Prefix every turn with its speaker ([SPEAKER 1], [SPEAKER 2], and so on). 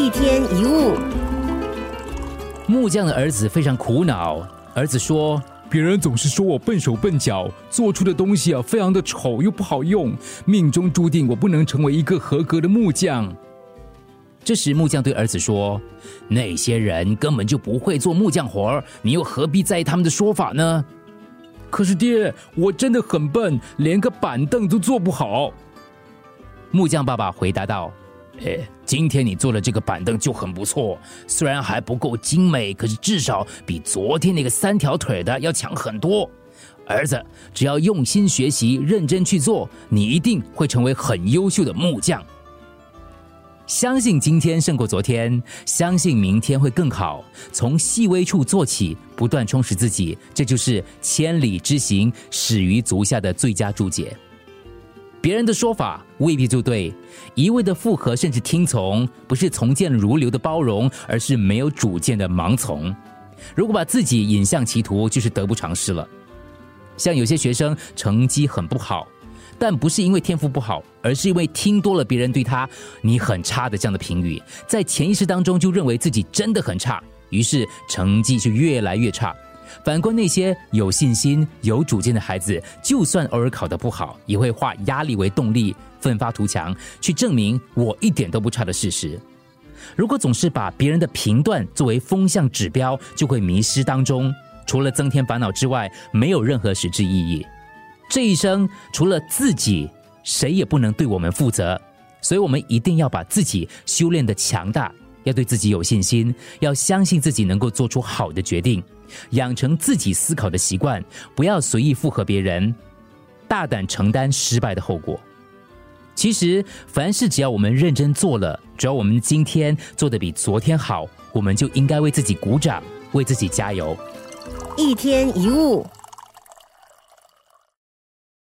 [SPEAKER 1] 一天一物，
[SPEAKER 2] 木匠的儿子非常苦恼。儿子说：“
[SPEAKER 3] 别人总是说我笨手笨脚，做出的东西啊非常的丑又不好用，命中注定我不能成为一个合格的木匠。”
[SPEAKER 2] 这时，木匠对儿子说：“那些人根本就不会做木匠活你又何必在意他们的说法呢？”
[SPEAKER 3] 可是爹，我真的很笨，连个板凳都做不好。
[SPEAKER 2] 木匠爸爸回答道。哎，今天你做的这个板凳就很不错，虽然还不够精美，可是至少比昨天那个三条腿的要强很多。儿子，只要用心学习，认真去做，你一定会成为很优秀的木匠。相信今天胜过昨天，相信明天会更好。从细微处做起，不断充实自己，这就是千里之行，始于足下的最佳注解。别人的说法未必就对，一味的附和甚至听从，不是从谏如流的包容，而是没有主见的盲从。如果把自己引向歧途，就是得不偿失了。像有些学生成绩很不好，但不是因为天赋不好，而是因为听多了别人对他“你很差”的这样的评语，在潜意识当中就认为自己真的很差，于是成绩就越来越差。反观那些有信心、有主见的孩子，就算偶尔考得不好，也会化压力为动力，奋发图强，去证明我一点都不差的事实。如果总是把别人的评断作为风向指标，就会迷失当中，除了增添烦恼之外，没有任何实质意义。这一生除了自己，谁也不能对我们负责，所以我们一定要把自己修炼的强大，要对自己有信心，要相信自己能够做出好的决定。养成自己思考的习惯，不要随意附和别人，大胆承担失败的后果。其实，凡事只要我们认真做了，只要我们今天做的比昨天好，我们就应该为自己鼓掌，为自己加油。
[SPEAKER 1] 一天一物。